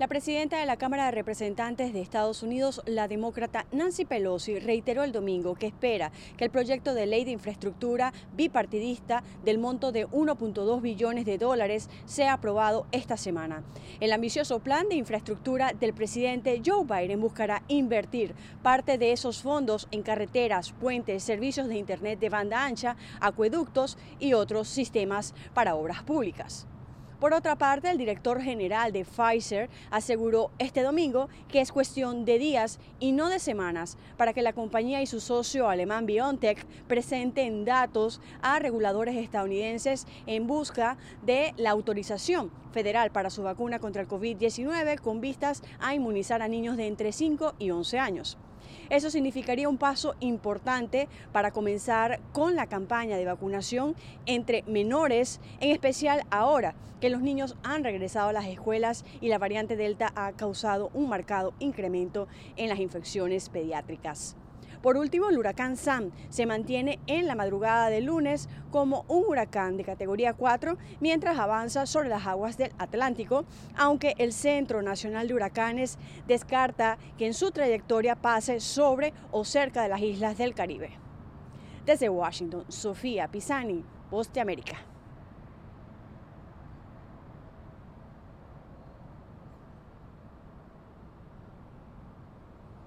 La presidenta de la Cámara de Representantes de Estados Unidos, la demócrata Nancy Pelosi, reiteró el domingo que espera que el proyecto de ley de infraestructura bipartidista del monto de 1.2 billones de dólares sea aprobado esta semana. El ambicioso plan de infraestructura del presidente Joe Biden buscará invertir parte de esos fondos en carreteras, puentes, servicios de Internet de banda ancha, acueductos y otros sistemas para obras públicas. Por otra parte, el director general de Pfizer aseguró este domingo que es cuestión de días y no de semanas para que la compañía y su socio alemán BioNTech presenten datos a reguladores estadounidenses en busca de la autorización federal para su vacuna contra el COVID-19 con vistas a inmunizar a niños de entre 5 y 11 años. Eso significaría un paso importante para comenzar con la campaña de vacunación entre menores, en especial ahora que los niños han regresado a las escuelas y la variante Delta ha causado un marcado incremento en las infecciones pediátricas. Por último, el huracán Sam se mantiene en la madrugada del lunes como un huracán de categoría 4 mientras avanza sobre las aguas del Atlántico, aunque el Centro Nacional de Huracanes descarta que en su trayectoria pase sobre o cerca de las islas del Caribe. Desde Washington, Sofía Pisani, Poste América.